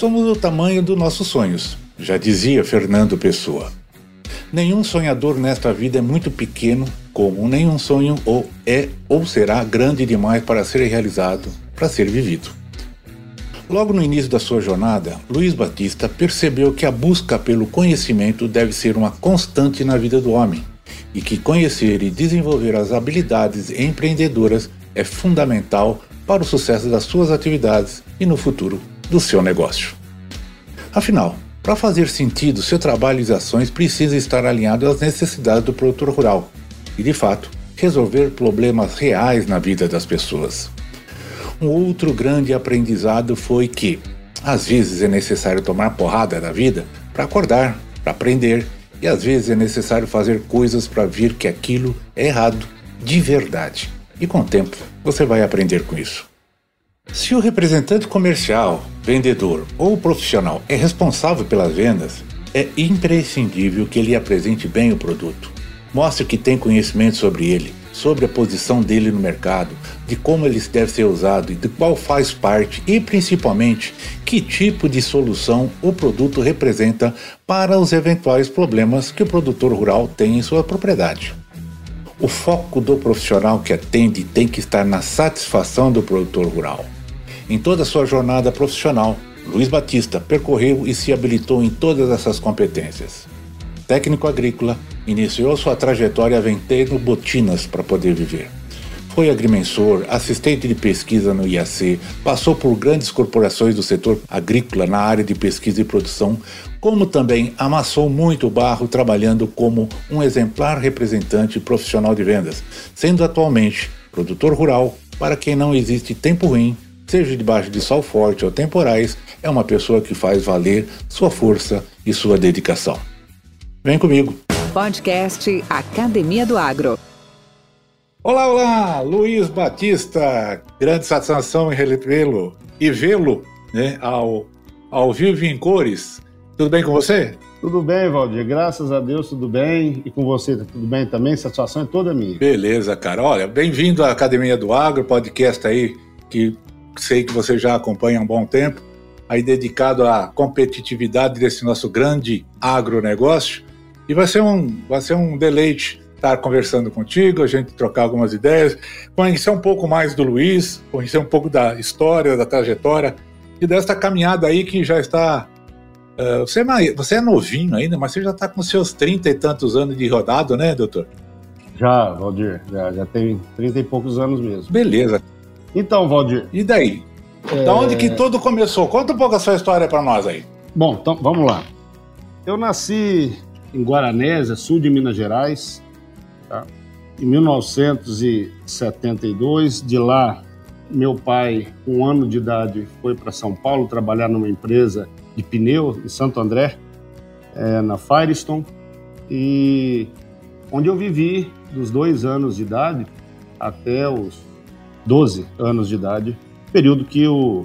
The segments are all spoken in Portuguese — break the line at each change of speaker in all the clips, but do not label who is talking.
Somos o tamanho dos nossos sonhos já dizia Fernando Pessoa. Nenhum sonhador nesta vida é muito pequeno, como nenhum sonho ou é ou será grande demais para ser realizado, para ser vivido. Logo no início da sua jornada, Luiz Batista percebeu que a busca pelo conhecimento deve ser uma constante na vida do homem e que conhecer e desenvolver as habilidades empreendedoras é fundamental para o sucesso das suas atividades e no futuro do seu negócio. Afinal, para fazer sentido, seu trabalho e ações precisam estar alinhados às necessidades do produtor rural e, de fato, resolver problemas reais na vida das pessoas. Um outro grande aprendizado foi que, às vezes, é necessário tomar porrada da vida para acordar, para aprender, e às vezes é necessário fazer coisas para ver que aquilo é errado de verdade. E com o tempo, você vai aprender com isso. Se o representante comercial, vendedor ou profissional é responsável pelas vendas, é imprescindível que ele apresente bem o produto. Mostre que tem conhecimento sobre ele, sobre a posição dele no mercado, de como ele deve ser usado e de qual faz parte e principalmente que tipo de solução o produto representa para os eventuais problemas que o produtor rural tem em sua propriedade. O foco do profissional que atende tem que estar na satisfação do produtor rural. Em toda a sua jornada profissional, Luiz Batista percorreu e se habilitou em todas essas competências. Técnico agrícola, iniciou sua trajetória vendendo botinas para poder viver. Foi agrimensor, assistente de pesquisa no IAC, passou por grandes corporações do setor agrícola na área de pesquisa e produção, como também amassou muito barro trabalhando como um exemplar representante profissional de vendas, sendo atualmente produtor rural para quem não existe tempo ruim seja debaixo de sol forte ou temporais, é uma pessoa que faz valer sua força e sua dedicação. Vem comigo.
Podcast Academia do Agro.
Olá, olá, Luiz Batista, grande satisfação em revê-lo e vê-lo né, ao, ao vivo em cores. Tudo bem com você?
Tudo bem, Valdir. Graças a Deus, tudo bem. E com você, tudo bem também? Satisfação é toda minha.
Beleza, cara. Olha, bem-vindo à Academia do Agro, podcast aí que sei que você já acompanha há um bom tempo, aí dedicado à competitividade desse nosso grande agronegócio. E vai ser um, vai ser um deleite estar conversando contigo, a gente trocar algumas ideias, conhecer um pouco mais do Luiz, conhecer um pouco da história, da trajetória e desta caminhada aí que já está. Uh, você, é, você é novinho ainda, mas você já está com seus trinta e tantos anos de rodado, né, doutor?
Já, Valdir, já, já tem trinta e poucos anos mesmo.
Beleza.
Então, Valdir.
E daí? É... Da onde que tudo começou? Conta um pouco a sua história para nós aí.
Bom, então vamos lá. Eu nasci em Guaranésia, sul de Minas Gerais, tá? em 1972. De lá, meu pai, com um ano de idade, foi para São Paulo trabalhar numa empresa de pneu em Santo André, é, na Firestone, e onde eu vivi dos dois anos de idade até os 12 anos de idade, período que o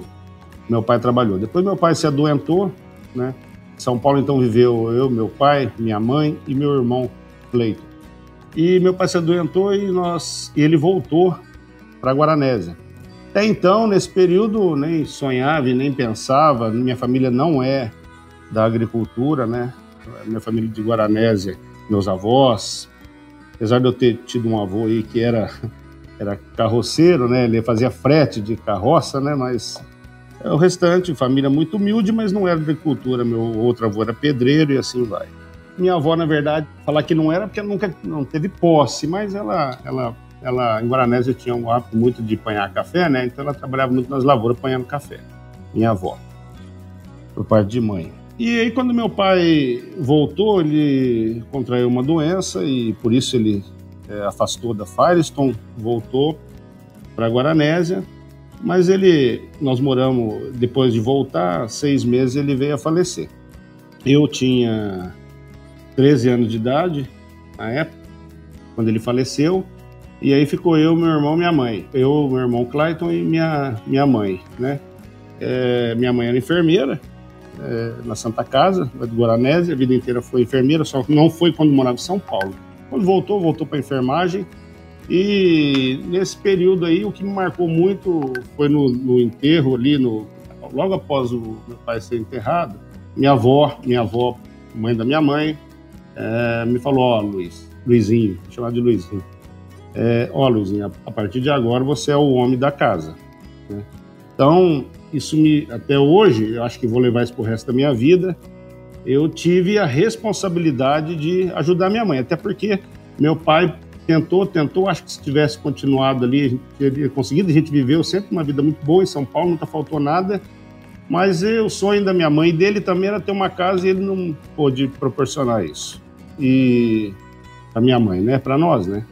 meu pai trabalhou. Depois meu pai se adoentou, né? São Paulo então viveu eu, meu pai, minha mãe e meu irmão Cleiton. E meu pai se adoentou e nós e ele voltou para Guaranésia. Até então, nesse período, nem sonhava e nem pensava, minha família não é da agricultura, né? Minha família de Guaranésia meus avós. Apesar de eu ter tido um avô aí que era, era carroceiro, né? Ele fazia frete de carroça, né? Mas é, o restante, família muito humilde, mas não era agricultura. Meu outro avô era pedreiro e assim vai. Minha avó, na verdade, falar que não era porque nunca não teve posse, mas ela, ela, ela em Guaranésia tinha um hábito muito de apanhar café, né? Então ela trabalhava muito nas lavouras apanhando café. Minha avó, por parte de mãe. E aí, quando meu pai voltou, ele contraiu uma doença e por isso ele é, afastou da Firestone, voltou para Guaranésia. Mas ele, nós moramos, depois de voltar, seis meses ele veio a falecer. Eu tinha 13 anos de idade na época, quando ele faleceu. E aí ficou eu, meu irmão, minha mãe. Eu, meu irmão Clayton e minha, minha mãe, né? É, minha mãe era enfermeira é, na Santa Casa, de Guaranese, a vida inteira foi enfermeira, só não foi quando morava em São Paulo. Quando voltou, voltou para enfermagem. E nesse período aí, o que me marcou muito foi no, no enterro ali, no, logo após o meu pai ser enterrado, minha avó, minha avó, mãe da minha mãe, é, me falou, ó, oh, Luiz, Luizinho, vou chamar de Luizinho. É, ó, oh, Luizinho, a partir de agora você é o homem da casa. Né? Então, isso me, até hoje, eu acho que vou levar isso pro resto da minha vida, eu tive a responsabilidade de ajudar minha mãe, até porque meu pai tentou, tentou, acho que se tivesse continuado ali, teria conseguido, a gente viveu sempre uma vida muito boa em São Paulo, nunca faltou nada, mas o sonho da minha mãe e dele também era ter uma casa e ele não pôde proporcionar isso. E a minha mãe, né, para nós, né?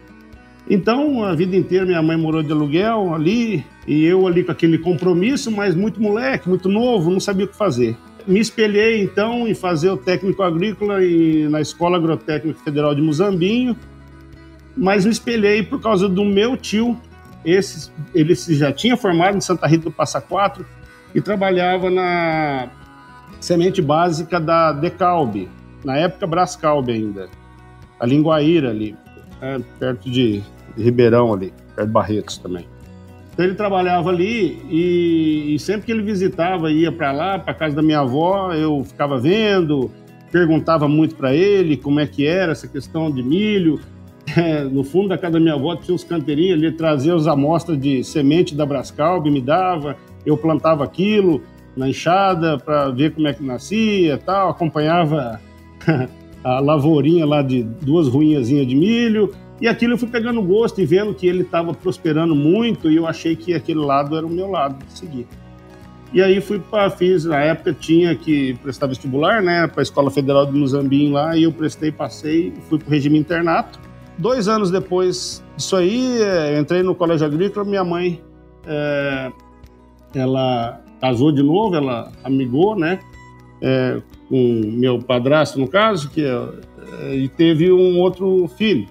Então, a vida inteira minha mãe morou de aluguel ali, e eu ali com aquele compromisso, mas muito moleque, muito novo, não sabia o que fazer. Me espelhei então em fazer o técnico agrícola e, na Escola Agrotécnica Federal de Muzambinho, mas me espelhei por causa do meu tio. Esse, ele já tinha formado em Santa Rita do Passa Quatro e trabalhava na semente básica da Decalbe, na época Brascalbe ainda, a Linguaíra ali, é, perto de, de Ribeirão ali, perto de Barretos também. Então ele trabalhava ali e, e sempre que ele visitava, ia para lá, para casa da minha avó, eu ficava vendo, perguntava muito para ele como é que era essa questão de milho. É, no fundo da casa da minha avó tinha uns canteirinhos, ele trazia as amostras de semente da Brascalb, me dava, eu plantava aquilo na enxada para ver como é que nascia, tal, acompanhava a lavourinha lá de duas ruinhazinhas de milho, e aquilo eu fui pegando gosto e vendo que ele estava prosperando muito e eu achei que aquele lado era o meu lado de seguir. E aí fui para fiz na época tinha que prestar vestibular, né, para a Escola Federal de Muzambinho lá e eu prestei, passei, fui para o regime internato. Dois anos depois disso aí, é, entrei no colégio agrícola, minha mãe, é, ela casou de novo, ela amigou, né, é, com meu padrasto, no caso, que é, e teve um outro filho,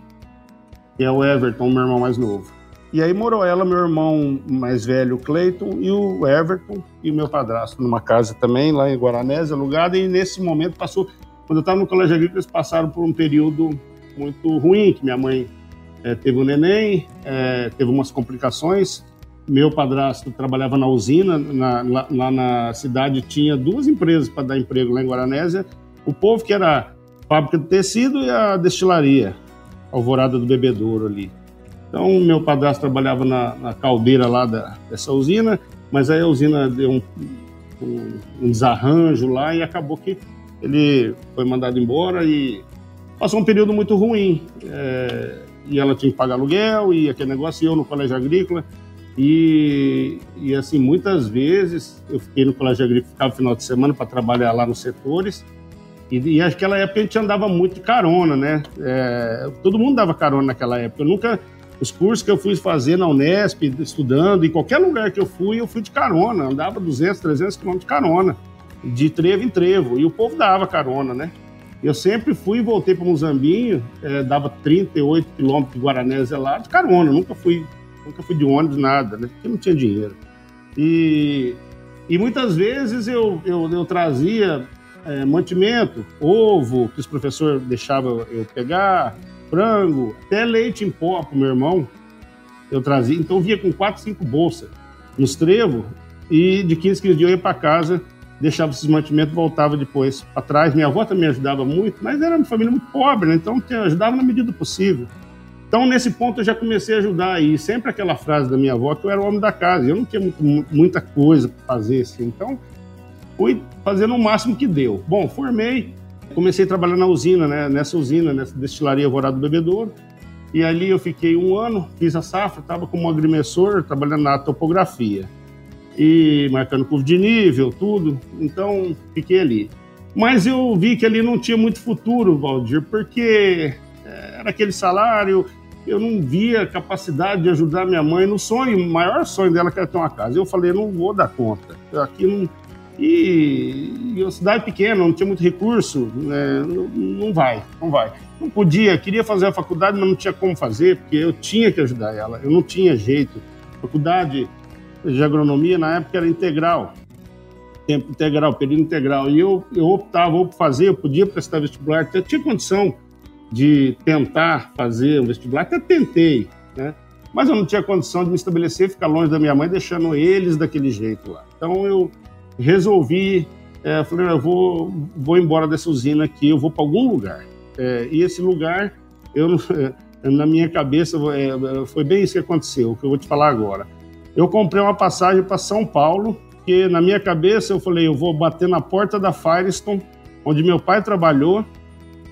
que é o Everton, meu irmão mais novo. E aí morou ela, meu irmão mais velho, Cleiton, e o Everton e o meu padrasto numa casa também, lá em Guaranésia, alugada, e nesse momento passou, quando eu estava no colégio agrícola, eles passaram por um período muito ruim, que minha mãe é, teve um neném, é, teve umas complicações, meu padrasto trabalhava na usina, na, lá, lá, na cidade tinha duas empresas para dar emprego lá em Guaranésia. O povo que era a fábrica de tecido e a destilaria, Alvorada do Bebedouro ali. Então, meu padrasto trabalhava na, na caldeira lá da, dessa usina, mas aí a usina deu um, um, um desarranjo lá e acabou que ele foi mandado embora e passou um período muito ruim. É, e ela tinha que pagar aluguel e aquele negócio, e eu no colégio agrícola. E, e assim, muitas vezes eu fiquei no colégio agrícola, ficava final de semana para trabalhar lá nos setores. E, e naquela época a gente andava muito de carona, né? É, todo mundo dava carona naquela época. Eu nunca, os cursos que eu fui fazer na Unesp, estudando, em qualquer lugar que eu fui, eu fui de carona. Andava 200, 300 quilômetros de carona, de trevo em trevo. E o povo dava carona, né? Eu sempre fui e voltei para Muzambinho, é, dava 38 quilômetros de Guaranésia lá, de carona. Nunca fui nunca fui de ônibus, nada, né? Porque não tinha dinheiro. E, e muitas vezes eu, eu, eu trazia é, mantimento, ovo, que os professores deixavam eu pegar, frango, até leite em pó para o meu irmão. Eu trazia, então via com quatro, cinco bolsas nos trevos e de 15, 15 dias eu ia para casa deixava esses mantimentos voltava depois para trás. Minha avó também ajudava muito, mas era uma família muito pobre, né? então ajudava na medida possível. Então, nesse ponto, eu já comecei a ajudar. E sempre aquela frase da minha avó que eu era o homem da casa. Eu não tinha muito, muita coisa para fazer assim. Então, fui fazendo o máximo que deu. Bom, formei, comecei a trabalhar na usina, né? nessa usina, nessa destilaria Alvorada do Bebedouro. E ali eu fiquei um ano, fiz a safra, estava como agrimensor, trabalhando na topografia. E marcando curva de nível, tudo. Então, fiquei ali. Mas eu vi que ali não tinha muito futuro, Valdir, porque eh, era aquele salário, eu não via capacidade de ajudar minha mãe no sonho, o maior sonho dela que era ter uma casa. Eu falei, não vou dar conta. Aqui não. E, e a cidade pequena, não tinha muito recurso, né? não, não vai, não vai. Não podia, queria fazer a faculdade, mas não tinha como fazer, porque eu tinha que ajudar ela, eu não tinha jeito. faculdade de agronomia na época era integral, tempo integral, período integral, e eu, eu optava ou fazer, eu podia prestar vestibular, eu tinha condição de tentar fazer o vestibular, até tentei, né? Mas eu não tinha condição de me estabelecer, ficar longe da minha mãe, deixando eles daquele jeito lá. Então eu resolvi, é, falei, eu vou, vou embora dessa usina aqui, eu vou para algum lugar. É, e esse lugar, eu na minha cabeça, é, foi bem isso que aconteceu, que eu vou te falar agora. Eu comprei uma passagem para São Paulo, que na minha cabeça eu falei, eu vou bater na porta da Firestone, onde meu pai trabalhou,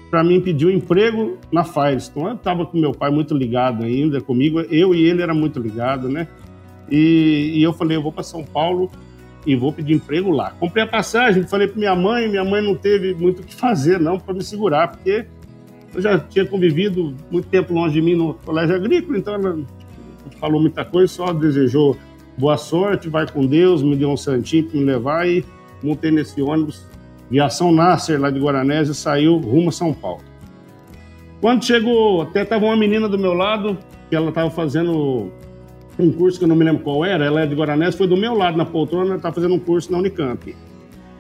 para mim pedir um emprego na Firestone. Eu estava com meu pai muito ligado ainda comigo, eu e ele era muito ligado, né? E, e eu falei, eu vou para São Paulo e vou pedir emprego lá. Comprei a passagem, falei para minha mãe, minha mãe não teve muito o que fazer não para me segurar, porque eu já tinha convivido muito tempo longe de mim no colégio agrícola, então ela falou muita coisa, só desejou boa sorte, vai com Deus, me deu um santinho para me levar e montei nesse ônibus Viação Nasser, lá de Guaranésia, saiu rumo a São Paulo. Quando chegou, até estava uma menina do meu lado, que ela estava fazendo um curso que eu não me lembro qual era, ela é de Guaranésia, foi do meu lado na poltrona, estava fazendo um curso na Unicamp.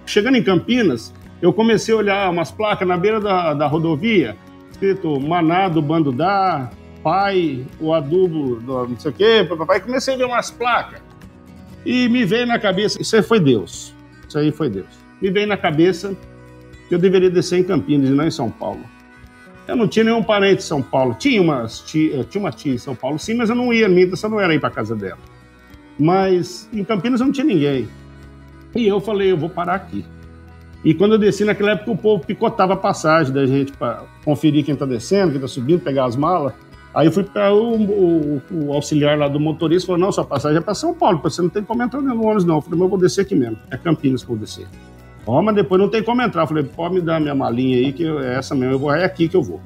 Chegando em Campinas, eu comecei a olhar umas placas na beira da, da rodovia, escrito Maná do Bando da, pai, o adubo do não sei o quê, papai, comecei a ver umas placas. E me veio na cabeça, isso aí foi Deus, isso aí foi Deus me veio na cabeça que eu deveria descer em Campinas e não em São Paulo. Eu não tinha nenhum parente em São Paulo. Tinha, umas tia, tinha uma tia em São Paulo, sim, mas eu não ia, minha intenção não era ir para casa dela. Mas em Campinas não tinha ninguém. E eu falei, eu vou parar aqui. E quando eu desci, naquela época, o povo picotava a passagem da gente para conferir quem está descendo, quem está subindo, pegar as malas. Aí eu fui para o, o, o, auxiliar lá do motorista falou: não, sua passagem é para São Paulo, você não tem como entrar no ônibus, não. Eu falei, mas eu vou descer aqui mesmo. É Campinas que eu vou descer. Mas depois não tem como entrar. Eu falei, pode me dar minha malinha aí, que é essa mesmo, eu vou, é aqui que eu vou.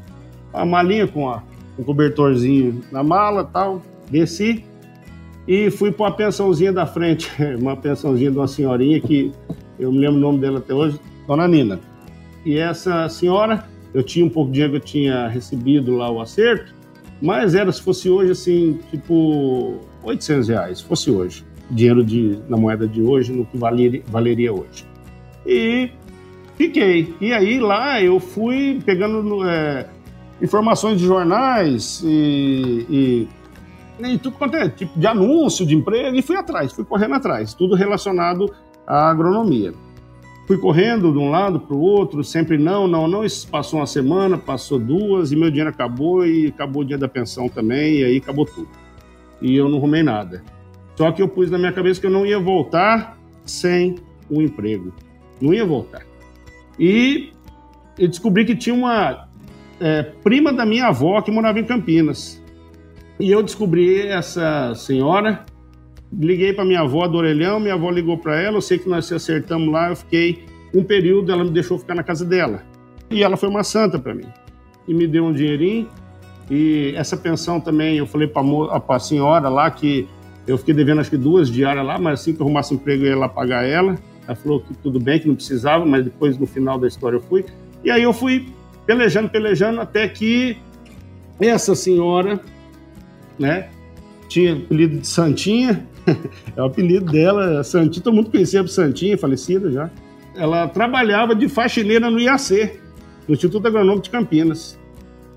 A malinha com a, um cobertorzinho na mala tal, desci e fui para uma pensãozinha da frente, uma pensãozinha de uma senhorinha que eu me lembro o nome dela até hoje, Dona Nina. E essa senhora, eu tinha um pouco de dinheiro que eu tinha recebido lá o acerto, mas era, se fosse hoje, assim, tipo 800 reais, se fosse hoje. Dinheiro de, na moeda de hoje, no que valeria, valeria hoje e fiquei. E aí lá eu fui pegando é, informações de jornais e, e, e, tudo quanto é tipo de anúncio de emprego e fui atrás, fui correndo atrás, tudo relacionado à agronomia. Fui correndo de um lado para o outro, sempre não, não, não. Isso passou uma semana, passou duas e meu dinheiro acabou e acabou o dia da pensão também e aí acabou tudo. E eu não arrumei nada. Só que eu pus na minha cabeça que eu não ia voltar sem o emprego não ia voltar. E eu descobri que tinha uma é, prima da minha avó que morava em Campinas. E eu descobri essa senhora, liguei para minha avó do Orelhão, minha avó ligou para ela, eu sei que nós se acertamos lá, eu fiquei um período, ela me deixou ficar na casa dela. E ela foi uma santa para mim. E me deu um dinheirinho. E essa pensão também, eu falei para a senhora lá que eu fiquei devendo acho que duas diárias lá, mas assim que eu arrumasse emprego eu ia lá pagar ela. Ela falou que tudo bem, que não precisava, mas depois no final da história eu fui. E aí eu fui pelejando, pelejando, até que essa senhora, né, tinha apelido de Santinha, é o apelido dela, Santinha, todo mundo conhecia a Santinha, falecida já. Ela trabalhava de faxineira no IAC, no Instituto Agronômico de Campinas.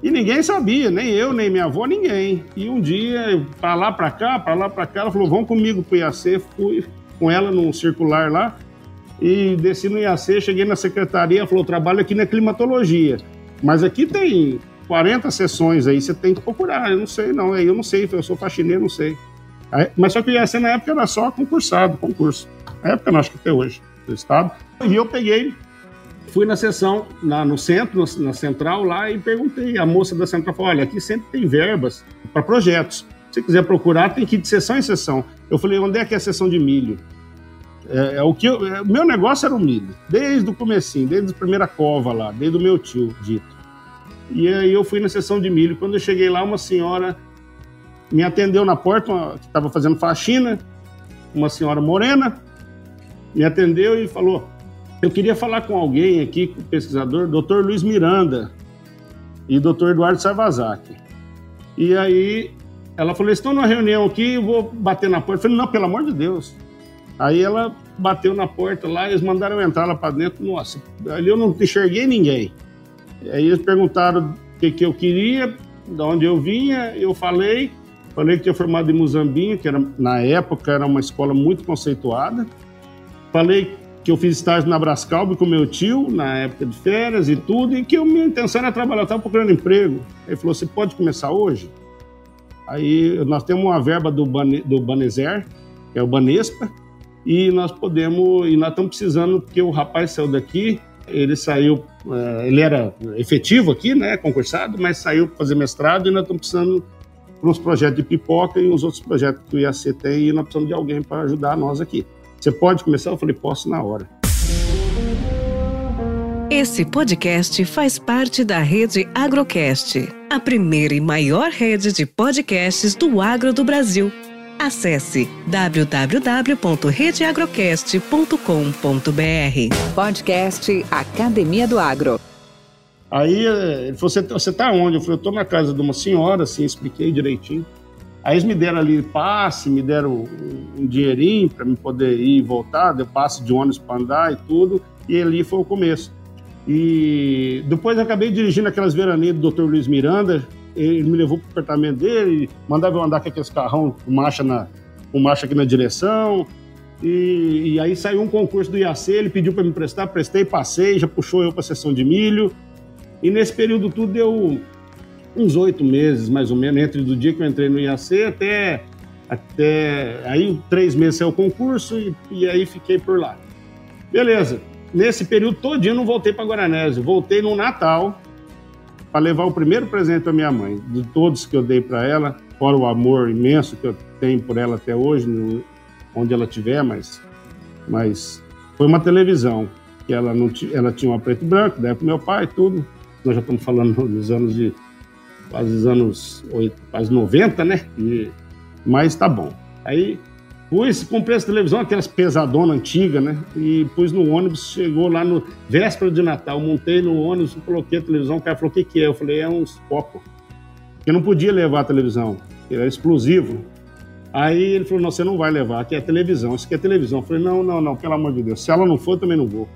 E ninguém sabia, nem eu, nem minha avó, ninguém. E um dia, para lá, para cá, para lá, para cá, ela falou: vamos comigo pro IAC. Fui com ela num circular lá. E desci no IAC, cheguei na secretaria, falou, trabalho aqui na climatologia. Mas aqui tem 40 sessões aí, você tem que procurar. Eu não sei, não. Eu não sei, eu sou faxineiro, não sei. Aí, mas só que o IAC na época era só concursado, concurso. Na época, não acho que até hoje, do Estado. E eu peguei, fui na sessão, na, no centro, na central lá, e perguntei. A moça da central falou: olha, aqui sempre tem verbas para projetos. Se quiser procurar, tem que ir de sessão em sessão. Eu falei: onde é que é a sessão de milho? É, é o que eu, é, meu negócio era o milho, desde o comecinho, desde a primeira cova lá, desde o meu tio dito. E aí eu fui na sessão de milho. Quando eu cheguei lá, uma senhora me atendeu na porta, uma, que estava fazendo faxina, uma senhora morena, me atendeu e falou: Eu queria falar com alguém aqui, com o pesquisador, Dr. Luiz Miranda e Dr. Eduardo Sarvazaki. E aí ela falou: Estão numa reunião aqui, vou bater na porta. Eu falei: Não, pelo amor de Deus. Aí ela bateu na porta lá, eles mandaram entrar lá para dentro. Nossa, ali eu não enxerguei ninguém. Aí eles perguntaram o que, que eu queria, de onde eu vinha, eu falei. Falei que tinha formado em Muzambinho, que era, na época era uma escola muito conceituada. Falei que eu fiz estágio na Brascalb com meu tio, na época de férias e tudo, e que a minha intenção era trabalhar, estava procurando emprego. Ele falou, você pode começar hoje? Aí nós temos uma verba do, Bane, do Banezer, que é o Banespa, e nós podemos, e nós estamos precisando, porque o rapaz saiu daqui, ele saiu, é, ele era efetivo aqui, né, concursado, mas saiu para fazer mestrado e nós estamos precisando para uns projetos de pipoca e uns outros projetos que o IAC tem e nós precisamos de alguém para ajudar nós aqui. Você pode começar? Eu falei, posso na hora.
Esse podcast faz parte da rede Agrocast, a primeira e maior rede de podcasts do agro do Brasil. Acesse www.redeagrocast.com.br. Podcast Academia do Agro.
Aí ele falou: Você, você tá onde? Eu falei: Eu tô na casa de uma senhora, assim, expliquei direitinho. Aí eles me deram ali passe, me deram um, dinheirinho para me poder ir e voltar, deu passe de ônibus para andar e tudo, e ali foi o começo. E depois eu acabei dirigindo aquelas veraninhas do Dr. Luiz Miranda, ele me levou pro apartamento dele, mandava eu andar com aqueles carrão com marcha, na, com marcha aqui na direção. E, e aí saiu um concurso do IAC, ele pediu para me prestar, prestei, passei, já puxou eu para a sessão de milho. E nesse período tudo deu uns oito meses, mais ou menos, entre do dia que eu entrei no IAC até. até aí, três meses saiu o concurso e, e aí fiquei por lá. Beleza. Nesse período todinho eu não voltei para Guaranésio, voltei no Natal, para levar o primeiro presente para minha mãe, de todos que eu dei para ela, fora o amor imenso que eu tenho por ela até hoje, no, onde ela estiver, mas, mas foi uma televisão que ela não ela tinha uma preto e branco, daí para meu pai tudo. Nós já estamos falando nos anos de quase os anos 8, quase 90, né? E, mas tá bom. Aí Pus, comprei essa televisão, aquelas pesadona antiga, né? E pus no ônibus, chegou lá no véspera de Natal, montei no ônibus, coloquei a televisão, o cara falou, o que que é? Eu falei, é uns copos. Eu não podia levar a televisão, era explosivo. Aí ele falou, não, você não vai levar, aqui é televisão, isso aqui é televisão. Eu falei, não, não, não, pelo amor de Deus, se ela não for, eu também não vou.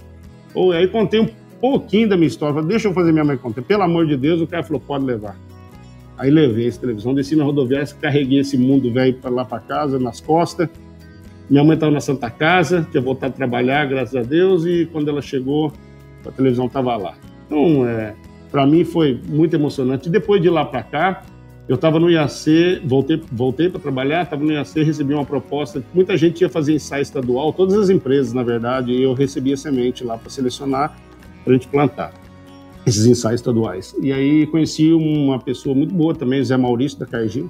Ou aí contei um pouquinho da minha história, falei, deixa eu fazer minha mãe contar. Pelo amor de Deus, o cara falou, pode levar. Aí levei essa televisão, desci na rodoviária, carreguei esse mundo velho para lá para casa, nas costas. Minha mãe estava na Santa Casa, tinha voltado a trabalhar, graças a Deus, e quando ela chegou, a televisão estava lá. Então, é, para mim foi muito emocionante. Depois de lá para cá, eu estava no IAC, voltei, voltei para trabalhar, estava no IAC, recebi uma proposta. Muita gente ia fazer ensaio estadual, todas as empresas, na verdade, e eu recebia semente lá para selecionar, para a gente plantar esses ensaios estaduais. E aí conheci uma pessoa muito boa também, Zé Maurício da Cargill.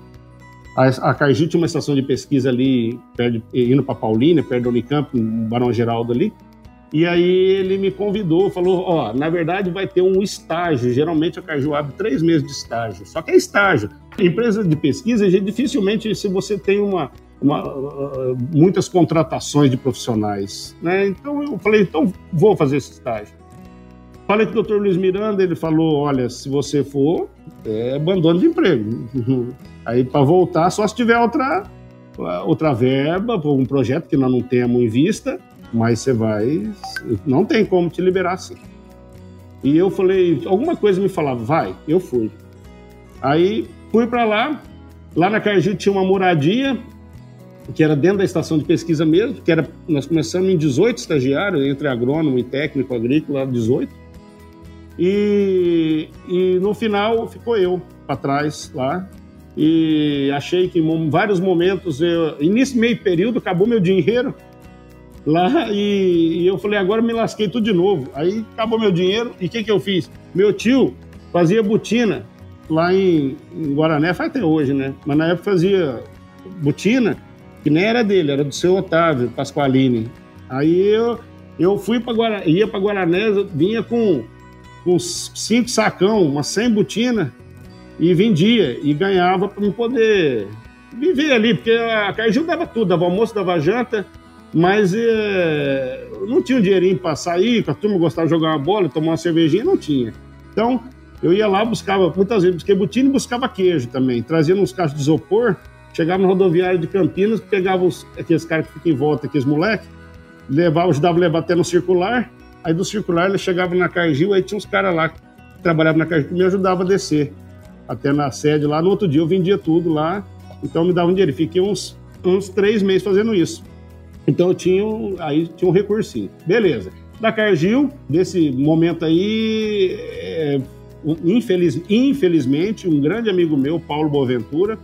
A, a tinha uma estação de pesquisa ali, perto, indo para Paulínia, perto do Unicamp, no Barão Geraldo ali. E aí ele me convidou, falou, ó, na verdade vai ter um estágio, geralmente a Cargill abre três meses de estágio, só que é estágio. Empresa de pesquisa, dificilmente se você tem uma, uma, muitas contratações de profissionais, né? Então eu falei, então vou fazer esse estágio. Falei com o doutor Luiz Miranda, ele falou: olha, se você for, é abandono de emprego. Aí para voltar, só se tiver outra, outra verba, um projeto que nós não temos em vista, mas você vai. Não tem como te liberar assim. E eu falei: alguma coisa me falava, vai, eu fui. Aí fui para lá, lá na Cargill tinha uma moradia, que era dentro da estação de pesquisa mesmo, que era nós começamos em 18 estagiários, entre agrônomo e técnico agrícola, 18. E, e no final ficou eu para trás lá. E achei que em vários momentos, eu, início meio período, acabou meu dinheiro lá e, e, eu falei, agora me lasquei tudo de novo. Aí acabou meu dinheiro e o que, que eu fiz? Meu tio fazia botina lá em, em Guarané, faz até hoje, né? Mas na época fazia botina que nem era dele, era do seu Otávio Pasqualini. Aí eu, eu fui para Guarané, ia para Guarané, vinha com, com cinco sacão, uma 100 botina e vendia e ganhava para me poder viver ali, porque a Cargill dava tudo, dava almoço, dava janta, mas é, não tinha um dinheirinho para sair, a turma gostava de jogar uma bola, tomar uma cervejinha, não tinha. Então, eu ia lá, buscava, muitas vezes busquei botina e buscava queijo também, trazia uns caixas de isopor, chegava no rodoviário de Campinas, pegava os, aqueles caras que ficam em volta, aqueles moleques, levava, ajudava a levar até no circular, aí do circular ele chegava na Cargill, aí tinha uns caras lá que trabalhavam na Cargill que me ajudavam a descer até na sede lá. No outro dia eu vendia tudo lá, então me dava um dinheiro. Fiquei uns, uns três meses fazendo isso. Então eu tinha, aí tinha um recursinho. Beleza. Da Cargill, desse momento aí, é, infeliz, infelizmente, um grande amigo meu, Paulo Boaventura,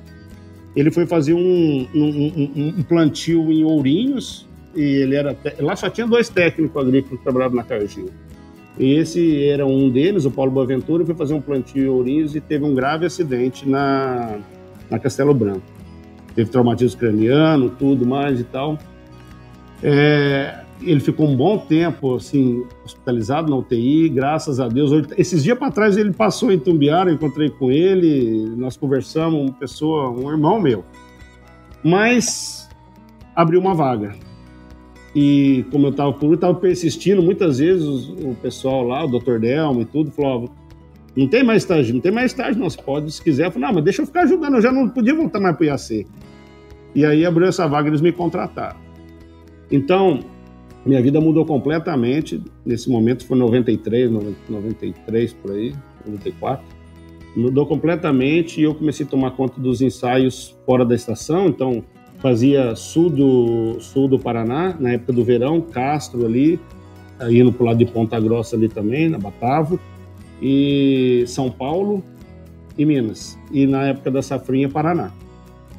ele foi fazer um, um, um, um plantio em Ourinhos, e ele era. Lá só tinha dois técnicos agrícolas que trabalhavam na Cargill. E esse era um deles, o Paulo Boaventura, foi fazer um plantio em Ourinhos e teve um grave acidente na, na Castelo Branco. Teve traumatismo craniano, tudo mais e tal. É, ele ficou um bom tempo assim hospitalizado na UTI, graças a Deus. Esses dias para trás ele passou em Tumbiara, encontrei com ele, nós conversamos, uma pessoa, um irmão meu. Mas abriu uma vaga. E como eu estava por estava persistindo, muitas vezes o pessoal lá, o Dr. Delmo e tudo, falou: não tem mais estágio, não tem mais estágio, não. Você pode, se quiser. Eu falei, não, mas deixa eu ficar ajudando, eu já não podia voltar mais para o IAC. E aí abriu essa vaga, eles me contrataram. Então, minha vida mudou completamente. Nesse momento foi 93, 93 por aí, 94. Mudou completamente e eu comecei a tomar conta dos ensaios fora da estação. Então, fazia sul do, sul do Paraná, na época do verão, Castro ali, indo para o lado de Ponta Grossa ali também, na Batavo, e São Paulo e Minas. E na época da safrinha, Paraná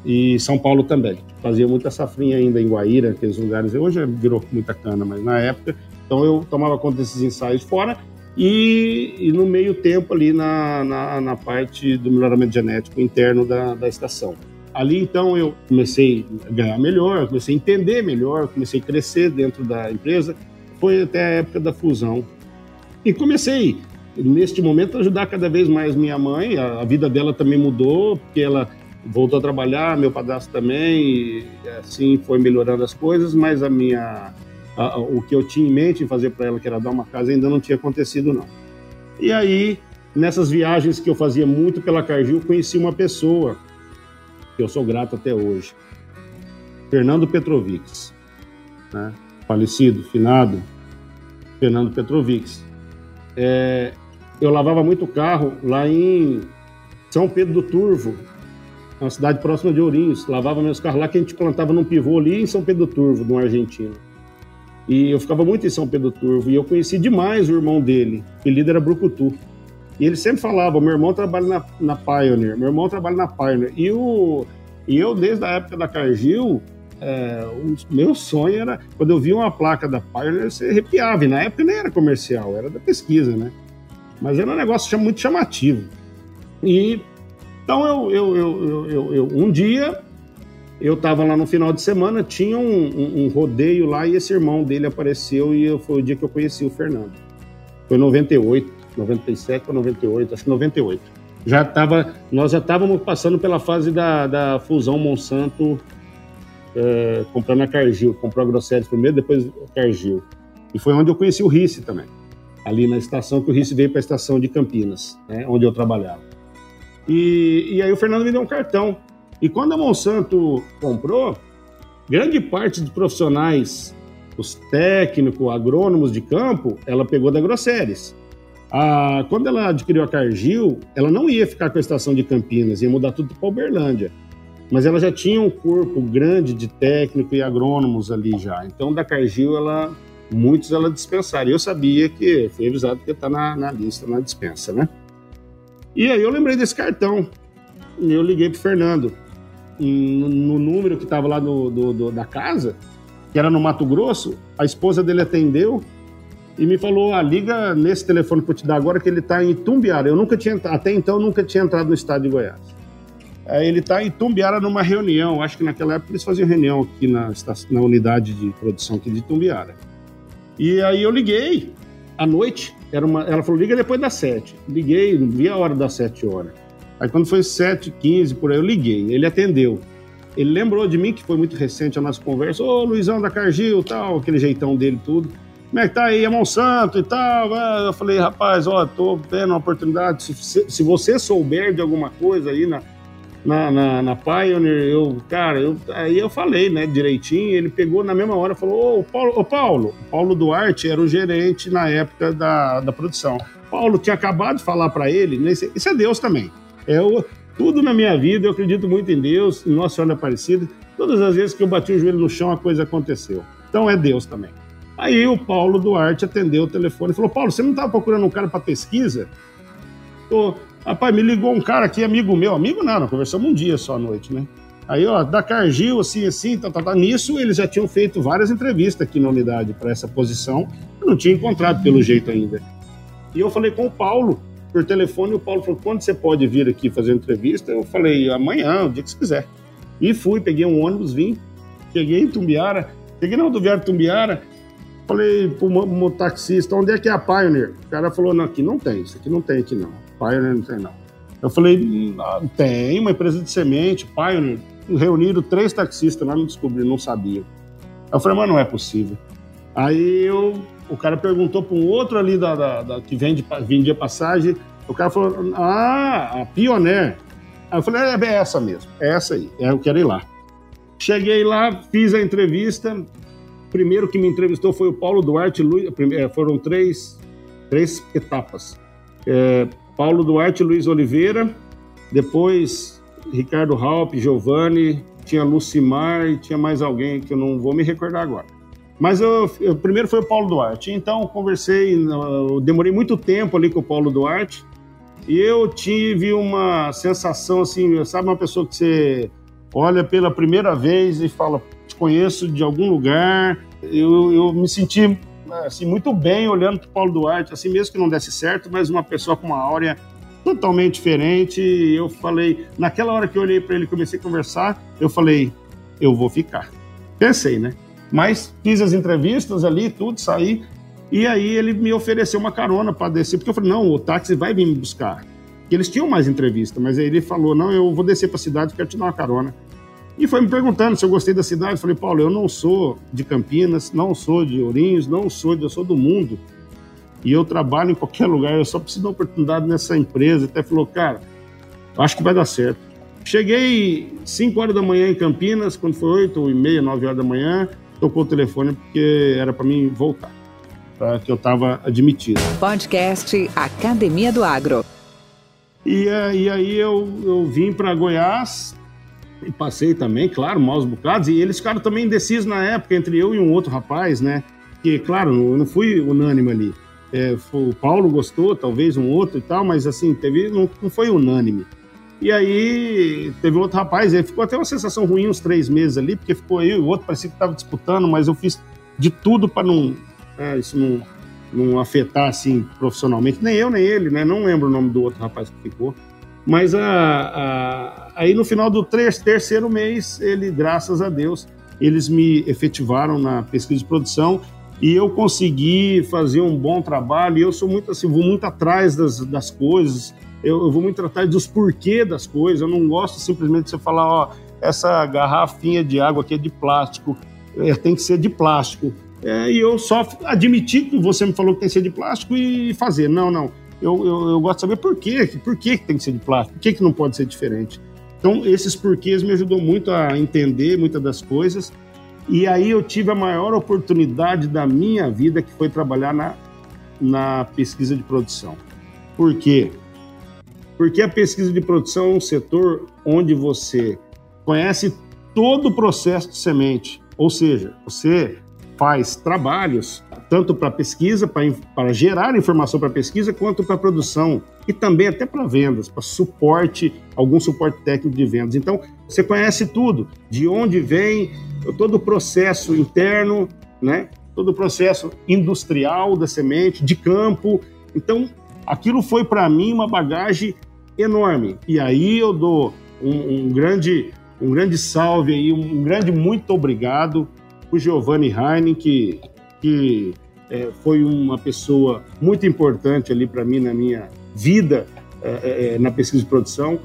e São Paulo também. Fazia muita safrinha ainda em Guaíra, aqueles lugares. Hoje virou muita cana, mas na época. Então eu tomava conta desses ensaios fora e, e no meio tempo ali na, na, na, parte do melhoramento genético interno da, da estação. Ali então eu comecei a ganhar melhor, comecei a entender melhor, comecei a crescer dentro da empresa. Foi até a época da fusão. E comecei, neste momento, a ajudar cada vez mais minha mãe. A, a vida dela também mudou, porque ela voltou a trabalhar, meu padrasto também, e assim foi melhorando as coisas, mas a minha a, o que eu tinha em mente em fazer para ela, que era dar uma casa, ainda não tinha acontecido não. E aí, nessas viagens que eu fazia muito pela Cargill, conheci uma pessoa que eu sou grato até hoje, Fernando Petrovics, né? falecido, finado, Fernando Petrovics. É, eu lavava muito carro lá em São Pedro do Turvo, uma cidade próxima de Ourinhos. Lavava meus carros lá que a gente plantava num pivô ali em São Pedro Turvo, no Argentina. E eu ficava muito em São Pedro Turvo e eu conheci demais o irmão dele, que líder era Brucutu. E ele sempre falava: meu irmão trabalha na, na Pioneer, meu irmão trabalha na Pioneer. E, o, e eu, desde a época da Cargill, é, o meu sonho era, quando eu via uma placa da Pioneer, você arrepiava. E na época nem era comercial, era da pesquisa, né? Mas era um negócio muito chamativo. E então eu, eu, eu, eu, eu um dia eu estava lá no final de semana, tinha um, um, um, rodeio lá e esse irmão dele apareceu e foi o dia que eu conheci o Fernando. Foi 98, 97 ou 98, acho que 98. Já tava, nós já estávamos passando pela fase da, da fusão Monsanto é, comprando a Cargill. Comprou a Grosseries primeiro, depois a Cargill. E foi onde eu conheci o Risse também. Ali na estação, que o Risse veio para a estação de Campinas, né, onde eu trabalhava. E, e aí o Fernando me deu um cartão. E quando a Monsanto comprou, grande parte dos profissionais, os técnicos, agrônomos de campo, ela pegou da Grosseries. Ah, quando ela adquiriu a Cargill, ela não ia ficar com a estação de Campinas, ia mudar tudo para Uberlândia. mas ela já tinha um corpo grande de técnico e agrônomos ali já. Então, da Cargill, ela, muitos ela dispensaram. Eu sabia que, fui avisado que está na, na lista, na dispensa, né? E aí eu lembrei desse cartão. E eu liguei pro Fernando. No, no número que estava lá do, do, do, da casa, que era no Mato Grosso, a esposa dele atendeu e me falou: ah, liga nesse telefone que eu te dar agora, que ele está em Tumbiara. Eu nunca tinha, até então, nunca tinha entrado no estado de Goiás. É, ele está em Tumbiara numa reunião. Acho que naquela época eles faziam reunião aqui na, na unidade de produção aqui de Tumbiara. E aí eu liguei à noite. Era uma, ela falou: liga depois das sete. Liguei, não vi a hora das sete horas. Aí quando foi sete, quinze, por aí, eu liguei. Ele atendeu. Ele lembrou de mim, que foi muito recente a nossa conversa. Ô, Luizão da Cargill, tal, aquele jeitão dele, tudo como é que tá aí, é Monsanto e tal. É, eu falei, rapaz, ó, tô vendo uma oportunidade. Se, se você souber de alguma coisa aí na, na, na, na Pioneer, eu, cara, eu, aí eu falei, né, direitinho. Ele pegou na mesma hora falou: Ô, Paulo, ô, Paulo, Paulo Duarte era o gerente na época da, da produção. Paulo tinha acabado de falar para ele, né, isso é Deus também. É o, tudo na minha vida, eu acredito muito em Deus, em Nossa Senhora Aparecida. Todas as vezes que eu bati o joelho no chão, a coisa aconteceu. Então é Deus também. Aí o Paulo Duarte atendeu o telefone e falou: Paulo, você não estava procurando um cara para pesquisa? Tô. Rapaz, me ligou um cara aqui, amigo meu. Amigo não, nós conversamos um dia só à noite, né? Aí, ó, da Cargill, assim, assim, tá, tá, tá. Nisso, eles já tinham feito várias entrevistas aqui na unidade para essa posição. Eu não tinha encontrado pelo jeito ainda. E eu falei com o Paulo por telefone. O Paulo falou: quando você pode vir aqui fazer entrevista? Eu falei: amanhã, o dia que você quiser. E fui, peguei um ônibus, vim. Cheguei em Tumbiara. Cheguei na rodoviária Tumbiara. Falei pro taxista, onde é que é a Pioneer? O cara falou, não, aqui não tem, isso aqui não tem aqui não. Pioneer não tem não. Eu falei, ah, tem uma empresa de semente, Pioneer. Reuniram três taxistas lá, não descobri, não sabia. Eu falei, mas não é possível. Aí eu, o cara perguntou para um outro ali da, da, da, que vende, vendia passagem. O cara falou, ah, a Pioneer. Aí eu falei, é, é essa mesmo, é essa aí, é, eu quero ir lá. Cheguei lá, fiz a entrevista, primeiro que me entrevistou foi o Paulo Duarte, Luiz, é, foram três, três etapas. É, Paulo Duarte, Luiz Oliveira, depois Ricardo Halp, Giovanni, tinha Lucimar e tinha mais alguém que eu não vou me recordar agora. Mas eu, eu primeiro foi o Paulo Duarte. Então conversei, demorei muito tempo ali com o Paulo Duarte e eu tive uma sensação assim, sabe uma pessoa que você olha pela primeira vez e fala, conheço de algum lugar. Eu, eu me senti assim, muito bem olhando para o Paulo Duarte, assim mesmo que não desse certo, mas uma pessoa com uma áurea totalmente diferente. Eu falei, naquela hora que eu olhei para ele e comecei a conversar, eu falei, eu vou ficar. Pensei, né? Mas fiz as entrevistas ali, tudo, saí. E aí ele me ofereceu uma carona para descer, porque eu falei, não, o táxi vai vir me buscar. Eles tinham mais entrevista, mas aí ele falou, não, eu vou descer para a cidade, quero te dar uma carona. E foi me perguntando se eu gostei da cidade. Eu falei, Paulo, eu não sou de Campinas, não sou de Ourinhos, não sou de, eu sou do mundo. E eu trabalho em qualquer lugar, eu só preciso de uma oportunidade nessa empresa. Até falou, cara, acho que vai dar certo. Cheguei 5 horas da manhã em Campinas, quando foi 8 e meia, 9 horas da manhã, tocou o telefone porque era para mim voltar, para que eu estava admitido.
Podcast Academia do Agro.
E, e aí eu, eu vim para Goiás, e passei também, claro, maus bocados. E eles ficaram também indecisos na época, entre eu e um outro rapaz, né? Que, claro, eu não fui unânime ali. É, o Paulo gostou, talvez um outro e tal, mas assim, teve, não, não foi unânime. E aí teve outro rapaz, ele ficou até uma sensação ruim uns três meses ali, porque ficou e o outro, parecia que estava disputando, mas eu fiz de tudo para não, é, isso não, não afetar assim profissionalmente, nem eu nem ele, né? Não lembro o nome do outro rapaz que ficou. Mas a, a, aí no final do terceiro mês, ele, graças a Deus, eles me efetivaram na pesquisa de produção e eu consegui fazer um bom trabalho. E eu sou muito assim, vou muito atrás das, das coisas, eu, eu vou muito atrás dos porquê das coisas. Eu não gosto simplesmente de você falar, ó, essa garrafinha de água aqui é de plástico, é, tem que ser de plástico. É, e eu só admiti que você me falou que tem que ser de plástico e fazer. Não, não eu, eu, eu, gosto de saber por quê, por que tem que ser de plástico, por que, que não pode ser diferente. Então, esses porquês me ajudou muito a entender muitas das coisas. E aí eu tive a maior oportunidade da minha vida, que foi trabalhar na, na pesquisa de produção. Por quê? Porque a pesquisa de produção é um setor onde você conhece todo o processo de semente. Ou seja, você faz trabalhos tanto para pesquisa, para gerar informação para pesquisa, quanto para produção e também até para vendas, para suporte, algum suporte técnico de vendas. Então, você conhece tudo, de onde vem, todo o processo interno, né? todo o processo industrial da semente, de campo. Então, aquilo foi para mim uma bagagem enorme. E aí eu dou um, um grande um grande salve aí, um grande muito obrigado o Giovanni Heine, que, que é, foi uma pessoa muito importante ali para mim na minha vida é, é, é, na pesquisa de produção.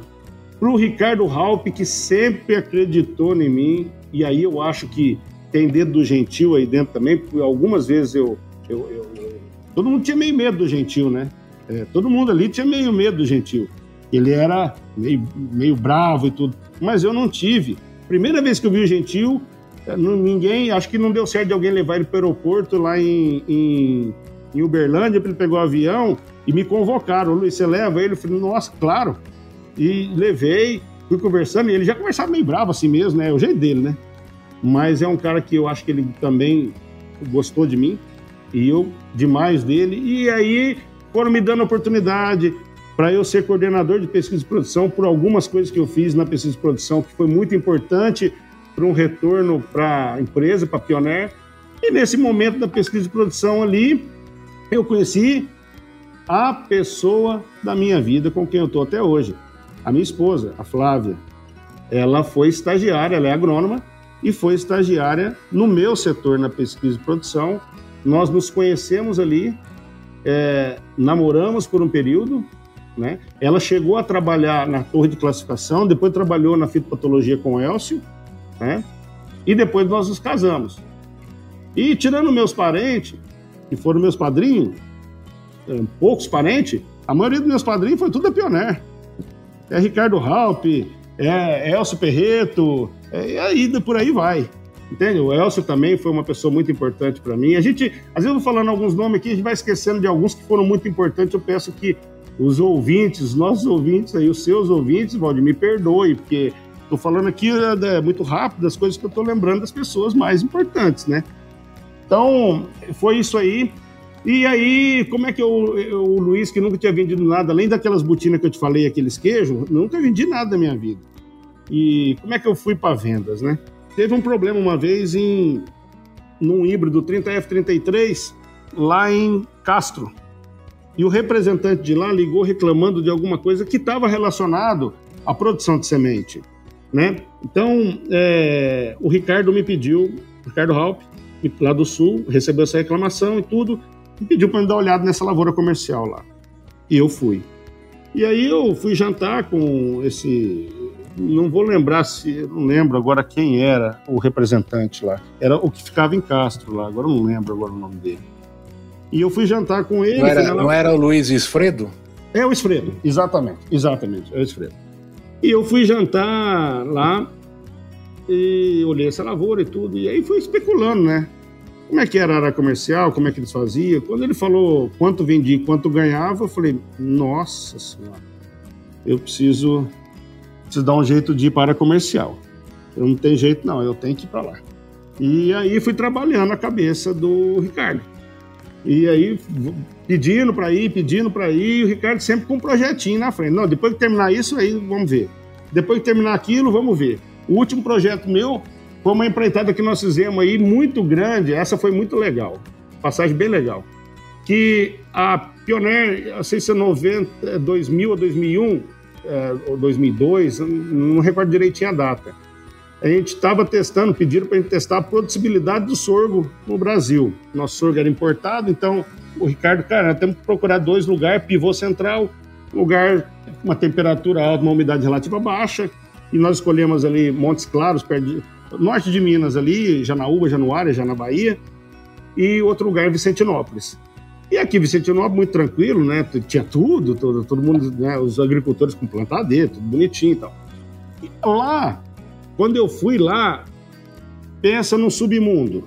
Para o Ricardo Halpe, que sempre acreditou em mim, e aí eu acho que tem dedo do gentil aí dentro também, porque algumas vezes eu, eu, eu, eu todo mundo tinha meio medo do gentil, né? É, todo mundo ali tinha meio medo do gentil. Ele era meio, meio bravo e tudo, mas eu não tive. Primeira vez que eu vi o gentil, ninguém, acho que não deu certo de alguém levar ele para o aeroporto lá em, em, em Uberlândia, ele pegar o avião e me convocaram. Luiz, você leva ele? Eu falei, nossa, claro. E levei, fui conversando, e ele já conversava meio bravo assim mesmo, né? É o jeito dele, né? Mas é um cara que eu acho que ele também gostou de mim, e eu demais dele. E aí foram me dando oportunidade para eu ser coordenador de pesquisa e produção por algumas coisas que eu fiz na pesquisa e produção, que foi muito importante para um retorno para a empresa, para a Pioneer. E nesse momento da pesquisa de produção ali, eu conheci a pessoa da minha vida com quem eu estou até hoje, a minha esposa, a Flávia. Ela foi estagiária, ela é agrônoma, e foi estagiária no meu setor na pesquisa de produção. Nós nos conhecemos ali, é, namoramos por um período, né? Ela chegou a trabalhar na torre de classificação, depois trabalhou na fitopatologia com o Elcio, né? E depois nós nos casamos. E tirando meus parentes, que foram meus padrinhos, é, poucos parentes, a maioria dos meus padrinhos foi tudo a Pioneer. É Ricardo Halpe, é Elcio Perreto, é, aí por aí vai. Entende? O Elcio também foi uma pessoa muito importante para mim. A gente, às vezes eu vou falando alguns nomes aqui, a gente vai esquecendo de alguns que foram muito importantes. Eu peço que os ouvintes, os nossos ouvintes aí, os seus ouvintes, Valdir, me perdoe, porque Estou falando aqui é, muito rápido das coisas que eu estou lembrando das pessoas mais importantes, né? Então, foi isso aí. E aí, como é que eu, eu, o Luiz, que nunca tinha vendido nada, além daquelas botinas que eu te falei, aqueles queijos, nunca vendi nada na minha vida. E como é que eu fui para vendas, né? Teve um problema uma vez em num híbrido 30F33 lá em Castro. E o representante de lá ligou reclamando de alguma coisa que estava relacionado à produção de semente né? Então, é, o Ricardo me pediu, Ricardo Halp, lá do Sul, recebeu essa reclamação e tudo, e pediu para me dar uma olhada nessa lavoura comercial lá. E eu fui. E aí eu fui jantar com esse. Não vou lembrar se. Não lembro agora quem era o representante lá. Era o que ficava em Castro lá, agora não lembro agora o nome dele. E eu fui jantar com ele.
Não era, não era o Luiz Esfredo?
É o Esfredo, exatamente. Exatamente, é o Esfredo. E eu fui jantar lá e olhei essa lavoura e tudo. E aí fui especulando, né? Como é que era a área comercial, como é que eles faziam. Quando ele falou quanto vendia quanto ganhava, eu falei, nossa senhora, eu preciso, preciso dar um jeito de ir para a área comercial. Eu não tenho jeito não, eu tenho que ir para lá. E aí fui trabalhando a cabeça do Ricardo. E aí, pedindo para ir, pedindo para ir, e o Ricardo sempre com um projetinho na frente. Não, depois que terminar isso, aí vamos ver. Depois que terminar aquilo, vamos ver. O último projeto meu foi uma empreitada que nós fizemos aí muito grande. Essa foi muito legal. Passagem bem legal. Que a Pioneer, não sei se é 90, 2000 ou 2001, é, ou 2002, não recordo direitinho a data a gente estava testando, pediram para a gente testar a produtibilidade do sorgo no Brasil. Nosso sorgo era importado, então o Ricardo, cara, temos que procurar dois lugares, pivô central, lugar com uma temperatura alta, uma umidade relativa baixa, e nós escolhemos ali Montes Claros, perto de, norte de Minas ali, Janaúba, Januária, já na Bahia, e outro lugar Vicentinópolis. E aqui Vicentinópolis muito tranquilo, né? Tinha tudo, todo, todo mundo, né? os agricultores com plantadeira, tudo bonitinho e tal. E lá quando eu fui lá, pensa no submundo.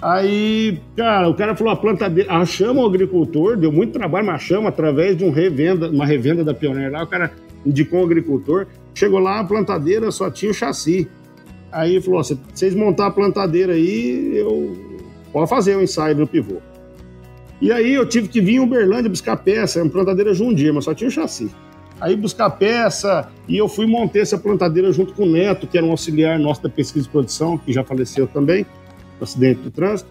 Aí, cara, o cara falou: a plantadeira. Achamos o agricultor, deu muito trabalho, mas achamos através de um revenda, uma revenda da Pioneer lá. O cara, indicou um agricultor. Chegou lá, a plantadeira só tinha o chassi. Aí falou: se vocês montar a plantadeira aí, eu pode fazer o ensaio do pivô. E aí eu tive que vir em Uberlândia buscar peça, uma plantadeira Jundia, mas só tinha o chassi. Aí buscar peça, e eu fui montar essa plantadeira junto com o Neto, que era um auxiliar nosso da pesquisa e produção, que já faleceu também, no acidente do trânsito.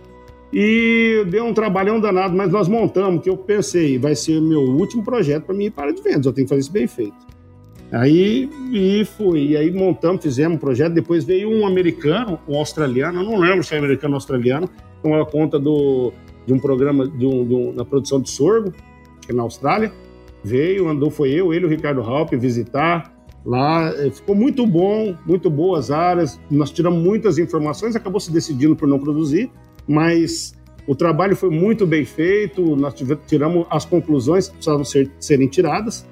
E deu um trabalhão danado, mas nós montamos, que eu pensei, vai ser o meu último projeto para mim para de vendas, eu tenho que fazer isso bem feito. Aí e fui, e aí montamos, fizemos um projeto, depois veio um americano, um australiano, eu não lembro se é americano ou australiano, tomou conta do, de um programa de um, de um, na produção de sorgo, que é na Austrália. Veio, andou, foi eu, ele e o Ricardo Halp visitar lá. Eh, ficou muito bom, muito boas áreas. Nós tiramos muitas informações, acabou se decidindo por não produzir, mas o trabalho foi muito bem feito. Nós tiramos as conclusões que precisavam ser, serem tiradas.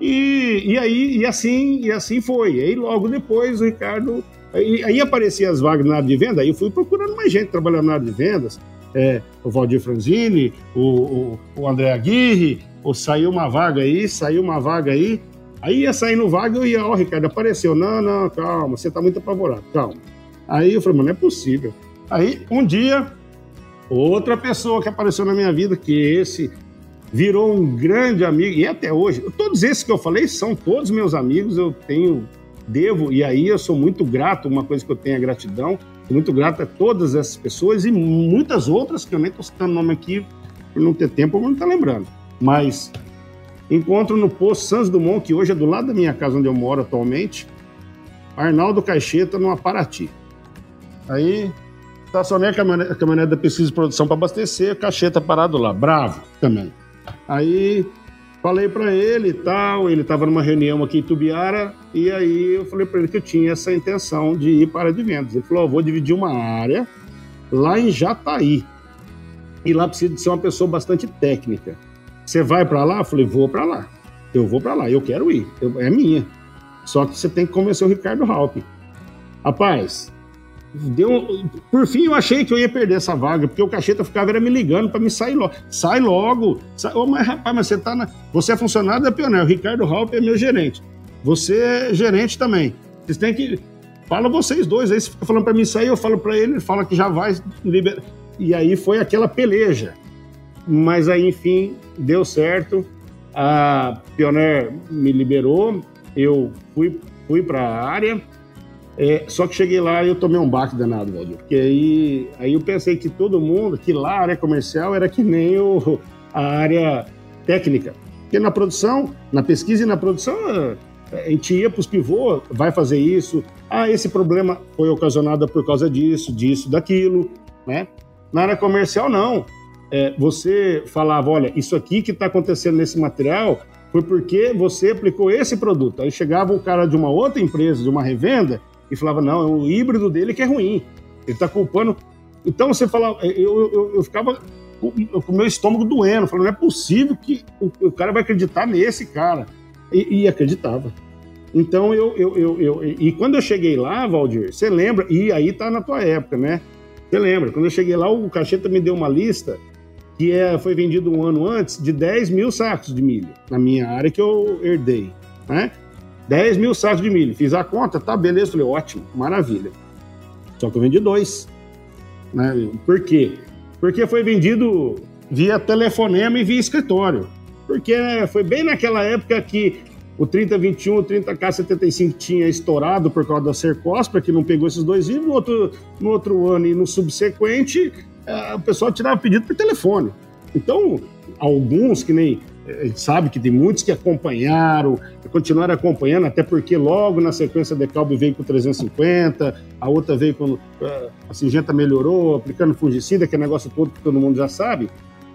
E, e aí e assim e assim foi. E aí logo depois o Ricardo aí, aí apareciam as vagas na área de venda. Aí eu fui procurando mais gente trabalhando na área de vendas é, o Valdir Franzini, o, o, o André Aguirre, ou saiu uma vaga aí, saiu uma vaga aí. Aí ia sair no vaga, eu ia, ó, oh, Ricardo, apareceu. Não, não, calma, você tá muito apavorado, calma. Aí eu falei, mas não é possível. Aí, um dia, outra pessoa que apareceu na minha vida, que esse virou um grande amigo, e até hoje, todos esses que eu falei são todos meus amigos, eu tenho, devo, e aí eu sou muito grato, uma coisa que eu tenho é gratidão, muito grato a todas essas pessoas e muitas outras que eu nem estou citando nome aqui por não ter tempo ou não tá lembrando. Mas encontro no posto Santos Dumont, que hoje é do lado da minha casa onde eu moro atualmente, Arnaldo Caixeta no Aparati. Aí estacionei a caminhonete, a caminhonete da pesquisa e produção para abastecer, Caixeta parado lá, bravo também. Aí Falei para ele e tal, ele estava numa reunião aqui em Tubiara, e aí eu falei para ele que eu tinha essa intenção de ir para de vendas. Ele falou: oh, vou dividir uma área lá em Jataí. E lá precisa de ser uma pessoa bastante técnica. Você vai para lá? Eu falei: vou para lá. Eu vou para lá, eu quero ir, eu, é minha. Só que você tem que convencer o Ricardo Halp. Rapaz, Deu, por fim, eu achei que eu ia perder essa vaga, porque o Cacheta ficava era me ligando para me sair logo. Sai logo. Sai, oh, mas rapaz, mas você tá na, Você é funcionário da Pioneer. O Ricardo Halp é meu gerente. Você é gerente também. Vocês têm que. Fala vocês dois. Aí você fica falando para mim sair, eu falo para ele, ele fala que já vai liberar. E aí foi aquela peleja. Mas aí, enfim, deu certo. A Pioneer me liberou. Eu fui, fui para a área é, só que cheguei lá e eu tomei um baque danado, Valdir. Porque aí, aí eu pensei que todo mundo, que lá a área comercial era que nem o, a área técnica. Porque na produção, na pesquisa e na produção, a gente ia para os pivôs, vai fazer isso. Ah, esse problema foi ocasionado por causa disso, disso, daquilo, né? Na área comercial, não. É, você falava, olha, isso aqui que está acontecendo nesse material foi porque você aplicou esse produto. Aí chegava o cara de uma outra empresa, de uma revenda, e falava, não, é o híbrido dele que é ruim. Ele está culpando. Então você falava, eu, eu, eu ficava com o meu estômago doendo, falando, não é possível que o, o cara vai acreditar nesse cara. E, e acreditava. Então eu, eu, eu, eu, E quando eu cheguei lá, Valdir, você lembra? E aí tá na tua época, né? Você lembra? Quando eu cheguei lá, o Cacheta me deu uma lista que é, foi vendido um ano antes de 10 mil sacos de milho na minha área que eu herdei, né? 10 mil sacos de milho. Fiz a conta, tá, beleza. Falei, ótimo, maravilha. Só que eu vendi dois. Né? Por quê? Porque foi vendido via telefonema e via escritório. Porque foi bem naquela época que o 3021, o 30K75 tinha estourado por causa da Sercospra, que não pegou esses dois vivos. No outro, no outro ano e no subsequente, o pessoal tirava pedido por telefone. Então, alguns, que nem a gente sabe que tem muitos que acompanharam, continuaram acompanhando, até porque logo na sequência a Decalbe veio com 350, a outra veio com. Eh, a Singenta melhorou, aplicando fungicida, que é negócio todo que todo mundo já sabe,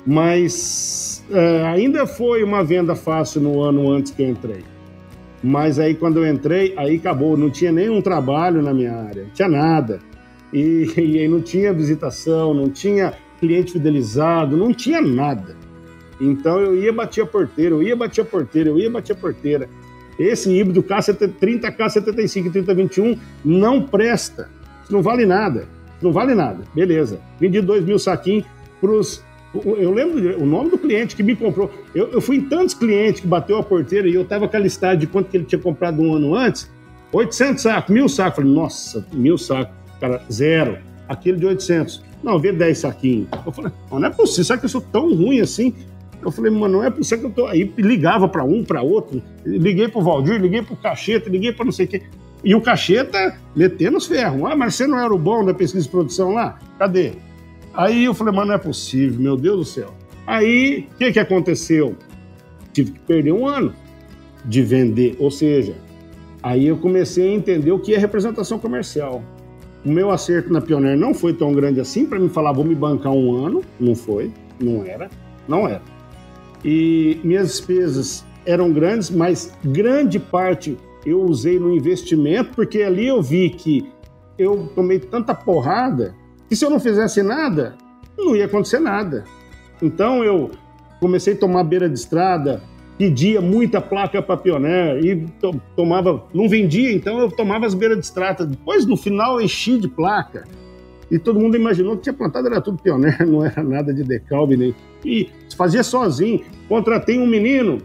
mas é, ainda foi uma venda fácil no ano antes que eu entrei. Mas aí quando eu entrei, aí acabou, não tinha nenhum trabalho na minha área, não tinha nada. E, e aí não tinha visitação, não tinha cliente fidelizado, não tinha nada. Então eu ia bater a porteira, eu ia bater a porteira, eu ia bater a porteira. Esse híbrido K30, K75 e 3021 não presta. Não vale nada. Não vale nada. Beleza. Vendi 2 mil saquinhos para os Eu lembro o nome do cliente que me comprou. Eu, eu fui em tantos clientes que bateu a porteira e eu tava com a listagem de quanto que ele tinha comprado um ano antes. 800 sacos, mil sacos. Falei, nossa, mil sacos. Cara, zero. Aquele de 800. Não, vê 10 saquinhos. Eu falei, não, é possível. Será que eu sou tão ruim assim? Eu falei, mano, não é possível que eu tô. Aí ligava para um, para outro. Liguei pro Valdir, liguei pro Cacheta, liguei para não sei quê. E o Cacheta metendo os ferros. Ah, mas você não era o bom da pesquisa de produção lá? Cadê? Aí eu falei, mas não é possível, meu Deus do céu. Aí, o que, que aconteceu? Tive que perder um ano de vender. Ou seja, aí eu comecei a entender o que é representação comercial. O meu acerto na Pioneer não foi tão grande assim para me falar, vou me bancar um ano. Não foi, não era, não era. E minhas despesas eram grandes, mas grande parte eu usei no investimento, porque ali eu vi que eu tomei tanta porrada que se eu não fizesse nada, não ia acontecer nada. Então eu comecei a tomar beira de estrada, pedia muita placa para Pioneer e to tomava, não vendia, então eu tomava as beiras de estrada. Depois no final eu enchi de placa. E todo mundo imaginou que tinha plantado era tudo Pioneer, não era nada de decalbe nem. E fazia sozinho. Contratei um menino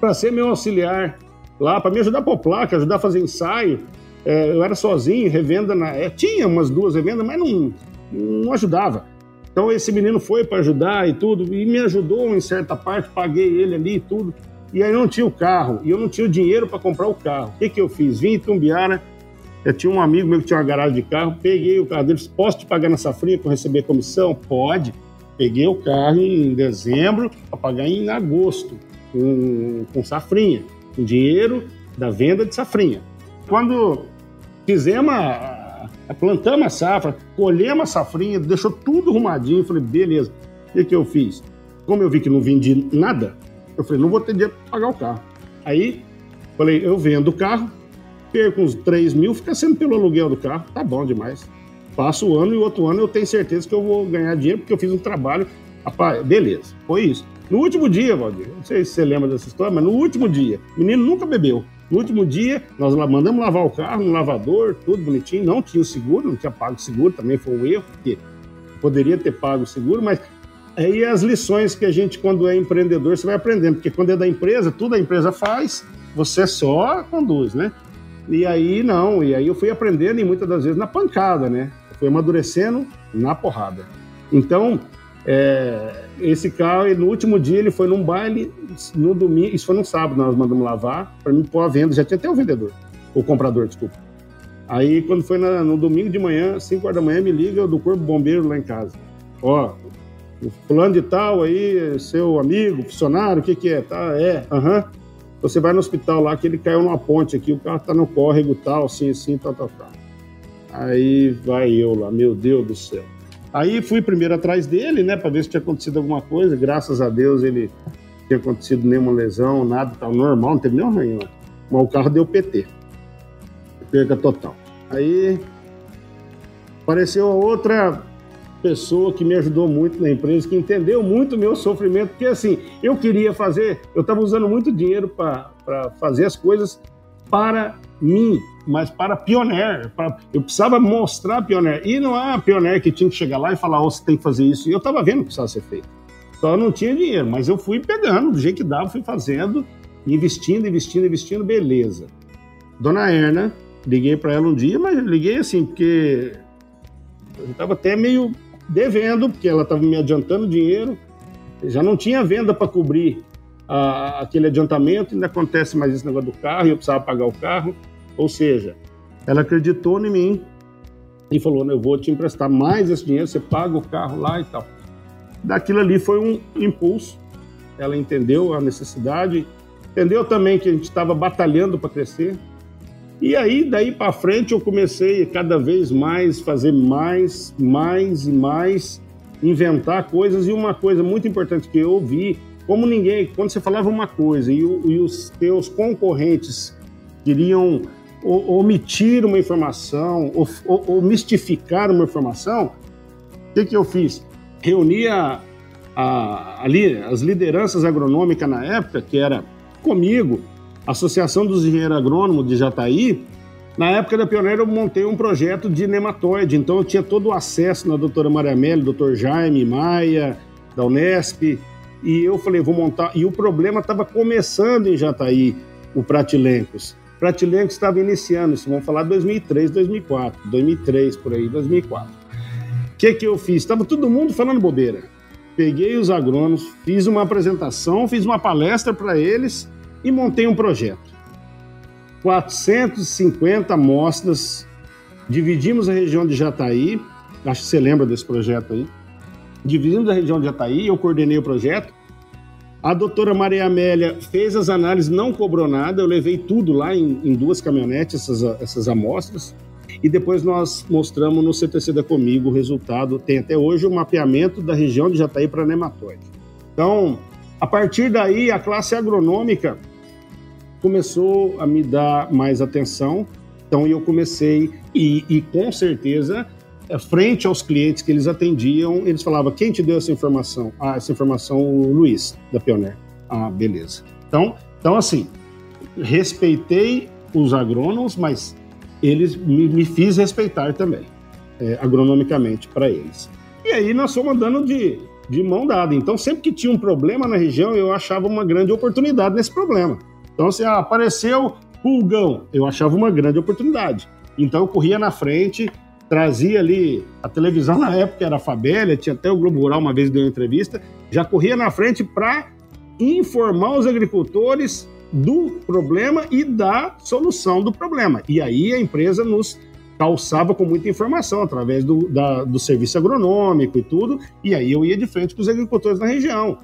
para ser meu auxiliar lá, para me ajudar a pôr placa, ajudar a fazer ensaio. É, eu era sozinho, revenda na. É, tinha umas duas revendas, mas não, não ajudava. Então esse menino foi para ajudar e tudo, e me ajudou em certa parte, paguei ele ali e tudo. E aí não tinha o carro, e eu não tinha o dinheiro para comprar o carro. O que, que eu fiz? Vim em Tumbiara, eu tinha um amigo meu que tinha uma garagem de carro, peguei o carro dele, posso te pagar na safrinha para receber comissão? Pode. Peguei o carro em dezembro para pagar em agosto, com, com safrinha, com dinheiro da venda de safrinha. Quando fizemos plantamos a safra, colhemos a safrinha, deixou tudo arrumadinho. Falei, beleza. O que, eu fiz? Como eu vi que não vendi nada, eu falei, não vou ter dinheiro para pagar o carro. Aí, falei, eu vendo o carro, perco uns 3 mil, fica sendo pelo aluguel do carro, tá bom demais. Passo o ano e outro ano eu tenho certeza que eu vou ganhar dinheiro porque eu fiz um trabalho. Rapaz, beleza, foi isso. No último dia, Valdir, não sei se você lembra dessa história, mas no último dia, o menino nunca bebeu. No último dia, nós mandamos lavar o carro no lavador, tudo bonitinho. Não tinha o seguro, não tinha pago o seguro, também foi um erro, porque poderia ter pago o seguro, mas aí as lições que a gente, quando é empreendedor, você vai aprendendo, porque quando é da empresa, tudo a empresa faz, você só conduz, né? E aí não, e aí eu fui aprendendo e muitas das vezes na pancada, né? Eu fui amadurecendo na porrada. Então, é, esse carro, no último dia, ele foi num baile, no domingo, isso foi no sábado, nós mandamos lavar, para mim pôr a venda, já tinha até o vendedor, o comprador, desculpa. Aí, quando foi na, no domingo de manhã, 5 horas da manhã, me liga do Corpo Bombeiro lá em casa. Ó, o fulano de tal aí, seu amigo, funcionário, o que que é? Tá, é, aham. Uhum. Você vai no hospital lá, que ele caiu numa ponte aqui, o carro tá no córrego tal, assim, assim, tal, tal, tal. Aí vai eu lá, meu Deus do céu. Aí fui primeiro atrás dele, né, para ver se tinha acontecido alguma coisa. Graças a Deus ele não tinha acontecido nenhuma lesão, nada, tal, normal, não teve nenhum arranhão. Mas o carro deu PT. Perca total. Aí apareceu outra pessoa que me ajudou muito na empresa, que entendeu muito o meu sofrimento, porque assim, eu queria fazer, eu estava usando muito dinheiro para fazer as coisas para mim, mas para Pioneer. Para, eu precisava mostrar Pioneer. E não é a Pioneer que tinha que chegar lá e falar, oh, você tem que fazer isso. E eu estava vendo que precisava ser feito. Só não tinha dinheiro, mas eu fui pegando, do jeito que dava, fui fazendo, investindo, investindo, investindo, beleza. Dona Erna, liguei para ela um dia, mas liguei assim, porque eu estava até meio devendo, porque ela estava me adiantando dinheiro, já não tinha venda para cobrir a, aquele adiantamento, ainda acontece mais esse negócio do carro, eu precisava pagar o carro. Ou seja, ela acreditou em mim e falou: Eu vou te emprestar mais esse dinheiro, você paga o carro lá e tal. Daquilo ali foi um impulso. Ela entendeu a necessidade, entendeu também que a gente estava batalhando para crescer. E aí, daí para frente, eu comecei cada vez mais fazer mais, mais e mais, inventar coisas. E uma coisa muito importante que eu ouvi como ninguém, quando você falava uma coisa e, e os teus concorrentes queriam omitir uma informação ou, ou, ou, mistificar uma informação, o que, que eu fiz? Reunia a, ali as lideranças agronômicas na época, que era comigo, a Associação dos Engenheiros Agrônomos de Jataí. Na época da Pioneira, eu montei um projeto de nematóide, então eu tinha todo o acesso na doutora Maria Amélia, doutor Jaime Maia, da Unesp, e eu falei, vou montar. E o problema estava começando em Jataí, o Pratilencos. Pratilencos estava iniciando, isso vamos falar 2003, 2004, 2003 por aí, 2004. O que, que eu fiz? Estava todo mundo falando bobeira. Peguei os agrônomos, fiz uma apresentação, fiz uma palestra para eles e montei um projeto. 450 amostras, dividimos a região de Jataí, acho que você lembra desse projeto aí, dividimos a região de Jataí, eu coordenei o projeto, a doutora Maria Amélia fez as análises, não cobrou nada, eu levei tudo lá em, em duas caminhonetes, essas, essas amostras, e depois nós mostramos no CTC da Comigo o resultado. Tem até hoje o mapeamento da região de Jataí para nematóide. Então, a partir daí, a classe agronômica começou a me dar mais atenção. Então, eu comecei, e, e com certeza, frente aos clientes que eles atendiam, eles falavam: quem te deu essa informação? Ah, essa informação, o Luiz, da Pioneer. Ah, beleza. Então, então assim, respeitei os agrônomos, mas eles me, me fiz respeitar também, é, agronomicamente, para eles. E aí nós fomos andando de, de mão dada. Então, sempre que tinha um problema na região, eu achava uma grande oportunidade nesse problema. Então, se ah, apareceu pulgão, eu achava uma grande oportunidade. Então, eu corria na frente, trazia ali a televisão na época era Fabélia, tinha até o Globo Rural uma vez deu uma entrevista, já corria na frente para informar os agricultores do problema e da solução do problema. E aí a empresa nos calçava com muita informação através do, da, do serviço agronômico e tudo, e aí eu ia de frente com os agricultores na região.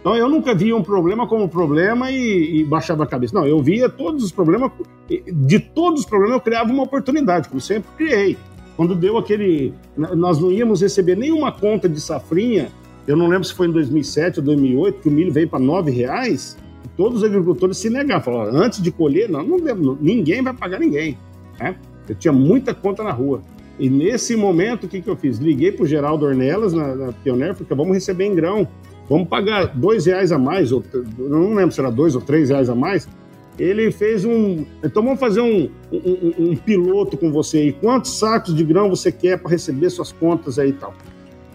Então eu nunca via um problema como problema e, e, baixava a cabeça. Não, eu via todos os problemas, de todos os problemas eu criava uma oportunidade, como sempre criei. Quando deu aquele. Nós não íamos receber nenhuma conta de safrinha, eu não lembro se foi em 2007 ou 2008, que o milho veio para R$ reais todos os agricultores se negaram, falaram, antes de colher, não, não, ninguém vai pagar ninguém. Né? Eu tinha muita conta na rua. E nesse momento, o que, que eu fiz? Liguei para o Geraldo Ornelas, na, na Pioneer, porque vamos receber em grão. Vamos pagar dois reais a mais, ou não lembro se era dois ou três reais a mais. Ele fez um. Então vamos fazer um, um, um piloto com você aí. Quantos sacos de grão você quer para receber suas contas aí e tal?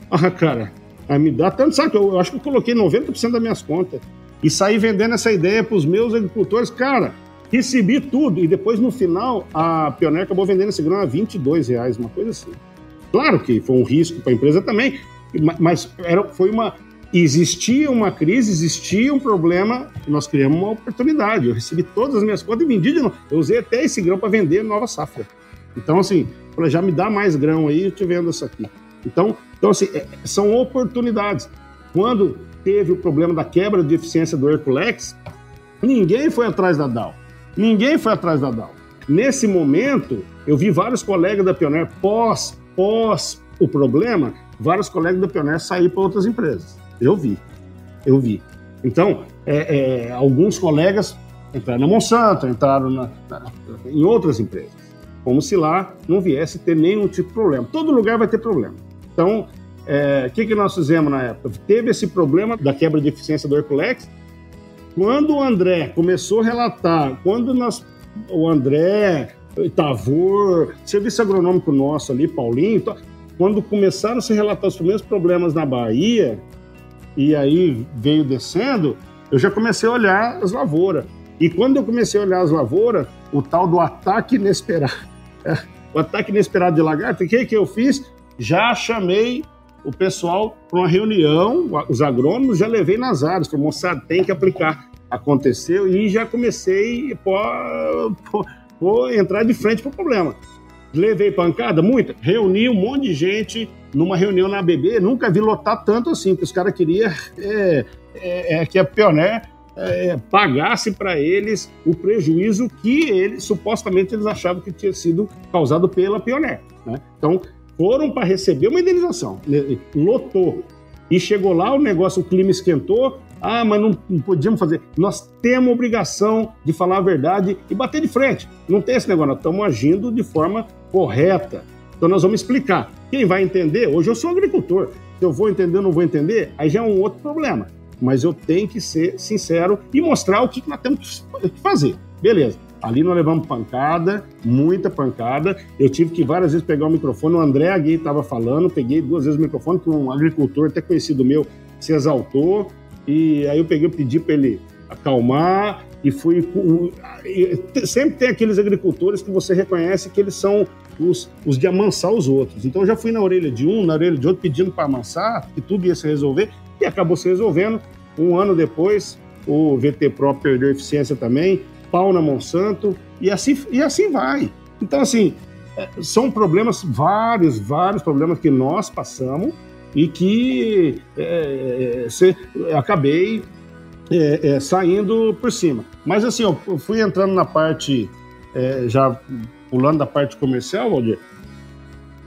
Ah, cara, me dá tanto saco. Eu, eu acho que eu coloquei 90% das minhas contas e sair vendendo essa ideia para os meus agricultores. Cara, recebi tudo. E depois, no final, a Pioneer acabou vendendo esse grão a 22 reais, uma coisa assim. Claro que foi um risco para a empresa também, mas era, foi uma. Existia uma crise, existia um problema, nós criamos uma oportunidade. Eu recebi todas as minhas contas e vendi de novo. Eu usei até esse grão para vender nova safra. Então, assim, já me dá mais grão aí, eu te vendo isso aqui. Então, então assim, é, são oportunidades. Quando teve o problema da quebra de eficiência do Herculex, ninguém foi atrás da DAO. Ninguém foi atrás da DAO. Nesse momento, eu vi vários colegas da Pioneer, pós, pós o problema, vários colegas da Pioneer sair para outras empresas. Eu vi, eu vi. Então, é, é, alguns colegas entraram na Monsanto, entraram na, na, em outras empresas, como se lá não viesse ter nenhum tipo de problema. Todo lugar vai ter problema. Então, o é, que, que nós fizemos na época? Teve esse problema da quebra de eficiência do Herculex. Quando o André começou a relatar, quando nós, o André, Itavor, serviço agronômico nosso ali, Paulinho, quando começaram a se relatar os primeiros problemas na Bahia, e aí veio descendo, eu já comecei a olhar as lavouras. E quando eu comecei a olhar as lavouras, o tal do ataque inesperado, o ataque inesperado de lagarto, o que, que eu fiz? Já chamei o pessoal para uma reunião, os agrônomos, já levei nas áreas, falei, moçada, tem que aplicar. Aconteceu e já comecei a entrar de frente para o problema. Levei pancada? Muita. Reuni um monte de gente numa reunião na ABB, nunca vi lotar tanto assim, que os caras queriam é, é, é, que a Pioneer é, pagasse para eles o prejuízo que eles supostamente eles achavam que tinha sido causado pela Pioneer. Né? Então, foram para receber uma indenização, lotou. E chegou lá, o negócio, o clima esquentou. Ah, mas não, não podíamos fazer. Nós temos obrigação de falar a verdade e bater de frente. Não tem esse negócio, nós estamos agindo de forma correta. Então nós vamos explicar. Quem vai entender, hoje eu sou agricultor. Se eu vou entender ou não vou entender, aí já é um outro problema. Mas eu tenho que ser sincero e mostrar o que nós temos que fazer. Beleza. Ali nós levamos pancada, muita pancada. Eu tive que várias vezes pegar o microfone. O André Agui estava falando, peguei duas vezes o microfone, que um agricultor até conhecido meu se exaltou e aí eu peguei, pedi para ele acalmar e fui. Sempre tem aqueles agricultores que você reconhece que eles são os, os de amansar os outros. Então eu já fui na orelha de um, na orelha de outro, pedindo para amansar, que tudo ia se resolver, e acabou se resolvendo. Um ano depois, o VT Pro perdeu eficiência também, pau na Monsanto, e assim, e assim vai. Então, assim, é, são problemas, vários, vários problemas que nós passamos e que é, se, acabei é, é, saindo por cima. Mas assim, eu fui entrando na parte, é, já pulando da parte comercial, Valdir.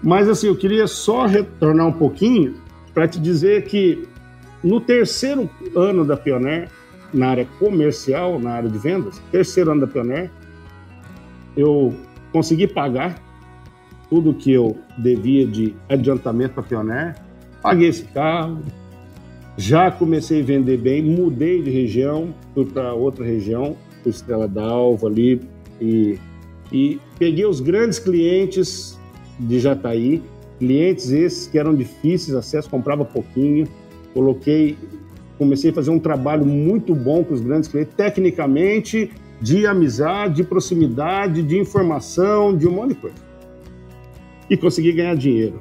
Mas assim, eu queria só retornar um pouquinho para te dizer que no terceiro ano da Pioneer, na área comercial, na área de vendas, terceiro ano da Pioneer, eu consegui pagar tudo que eu devia de adiantamento para a Pioneer, paguei esse carro, já comecei a vender bem, mudei de região, fui para outra região, fui Estrela d'Alva ali e, e peguei os grandes clientes de Jataí, clientes esses que eram difíceis de acesso, comprava pouquinho, coloquei, comecei a fazer um trabalho muito bom com os grandes clientes, tecnicamente, de amizade, de proximidade, de informação, de um monte de coisa. E consegui ganhar dinheiro.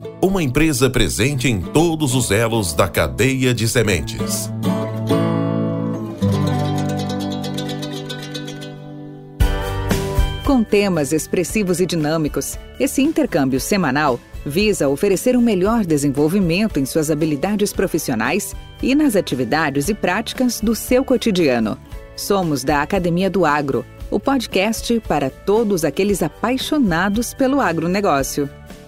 uma empresa presente em todos os elos da cadeia de sementes.
Com temas expressivos e dinâmicos, esse intercâmbio semanal visa oferecer um melhor desenvolvimento em suas habilidades profissionais e nas atividades e práticas do seu cotidiano. Somos da Academia do Agro, o podcast para todos aqueles apaixonados pelo agronegócio.